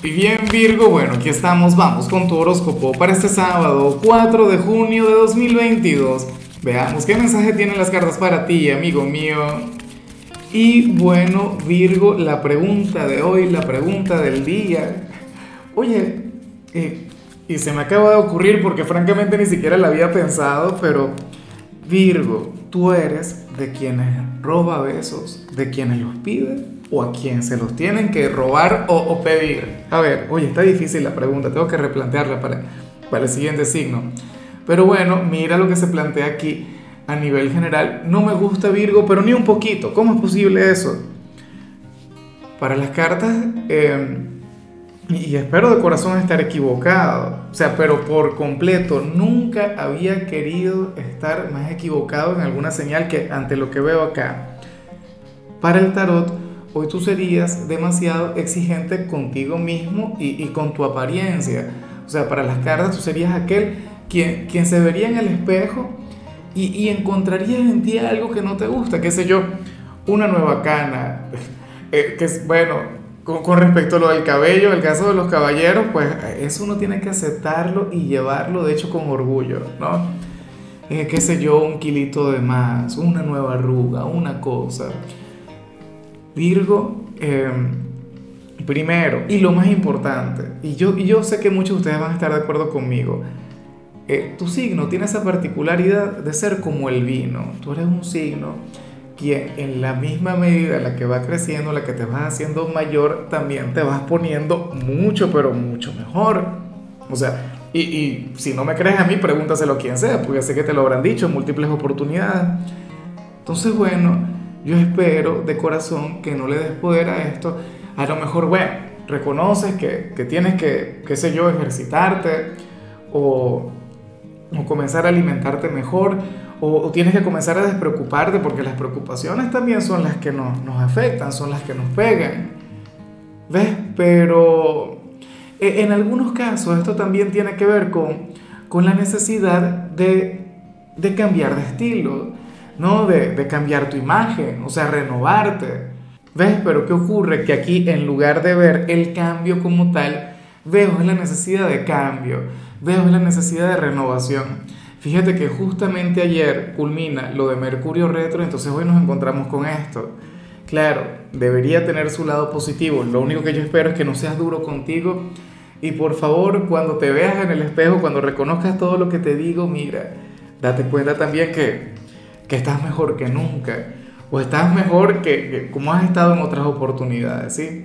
Y bien Virgo, bueno, aquí estamos, vamos con tu horóscopo para este sábado 4 de junio de 2022. Veamos qué mensaje tienen las cartas para ti, amigo mío. Y bueno, Virgo, la pregunta de hoy, la pregunta del día. Oye, eh, y se me acaba de ocurrir porque francamente ni siquiera la había pensado, pero Virgo, tú eres de quienes roba besos, de quienes los pide o a quien se los tienen que robar o, pedir. A ver, oye, está difícil la pregunta, tengo que replantearla para, para el siguiente signo. Pero bueno, mira lo que se plantea aquí a nivel general. No me gusta Virgo, pero ni un poquito. ¿Cómo es posible eso? Para las cartas, em, y espero de corazón estar equivocado, o sea, pero por completo, nunca había querido estar más equivocado en alguna señal que ante lo que veo acá. Para el tarot, hoy tú serías demasiado exigente contigo mismo y, con tu apariencia. O sea, para las cartas tú serías aquel quien, quien se vería en el espejo y, y encontrarías en ti algo que no te gusta, qué sé yo, una nueva cana, eh, que es, bueno, con, respecto a lo del cabello, el caso de los caballeros, pues eso uno tiene que aceptarlo y llevarlo, de hecho, con orgullo, ¿no? Eh, qué sé yo, un kilito de más, una nueva arruga, una cosa. Virgo, em, primero, y lo más importante, y yo, y yo sé que muchos de ustedes van a estar de acuerdo conmigo, eh, tu signo tiene esa particularidad de ser como el vino. Tú eres un signo que en la misma medida la que va creciendo, la que te vas haciendo mayor, también te vas poniendo mucho, pero mucho mejor. O sea, y, y si no me crees a mí, pregúntaselo a quien sea, porque sé que te lo habrán dicho en múltiples oportunidades. Entonces, bueno, yo espero de corazón que no le des poder a esto. A lo mejor, bueno, reconoces que, que tienes que, qué sé yo, ejercitarte o, o comenzar a alimentarte mejor o, tienes que comenzar a despreocuparte porque las preocupaciones también son las que nos, nos afectan, son las que nos pegan. ¿Ves? Pero e, en algunos casos esto también tiene que ver con, con la necesidad de, de cambiar de estilo ¿no? De, de cambiar tu imagen, o sea, renovarte. ¿Ves? Pero ¿qué ocurre? Que aquí en lugar de ver el cambio como tal, veo la necesidad de cambio, veo la necesidad de renovación. Fíjate que justamente ayer culmina lo de Mercurio retro, entonces hoy nos encontramos con esto. Claro, debería tener su lado positivo, lo único que yo espero es que no seas duro contigo y por favor cuando te veas en el espejo, cuando reconozcas todo lo que te digo, mira, date cuenta también que que estás mejor que nunca o estás mejor que, como has estado en otras oportunidades, ¿sí?